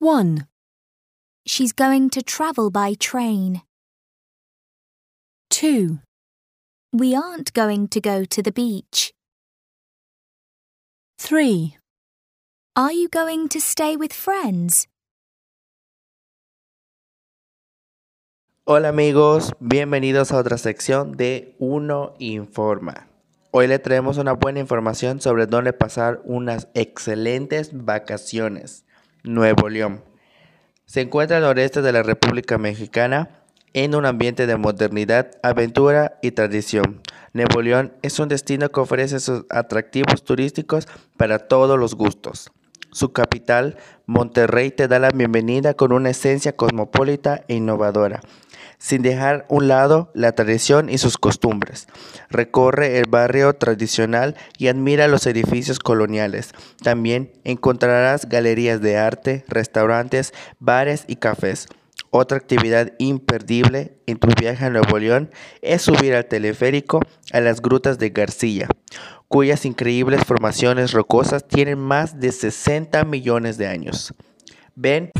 1, She's going to travel by train. 2, We aren't going to go to the beach. 3, Are you going to stay with friends? Hola amigos, bienvenidos a otra sección de Uno Informa. Hoy le traemos una buena información sobre dónde pasar unas excelentes vacaciones. Nuevo León. Se encuentra al noreste de la República Mexicana en un ambiente de modernidad, aventura y tradición. Nuevo León es un destino que ofrece sus atractivos turísticos para todos los gustos. Su capital, Monterrey, te da la bienvenida con una esencia cosmopolita e innovadora, sin dejar un lado la tradición y sus costumbres. Recorre el barrio tradicional y admira los edificios coloniales. También encontrarás galerías de arte, restaurantes, bares y cafés. Otra actividad imperdible en tu viaje a Nuevo León es subir al teleférico a las grutas de García, cuyas increíbles formaciones rocosas tienen más de 60 millones de años. Ven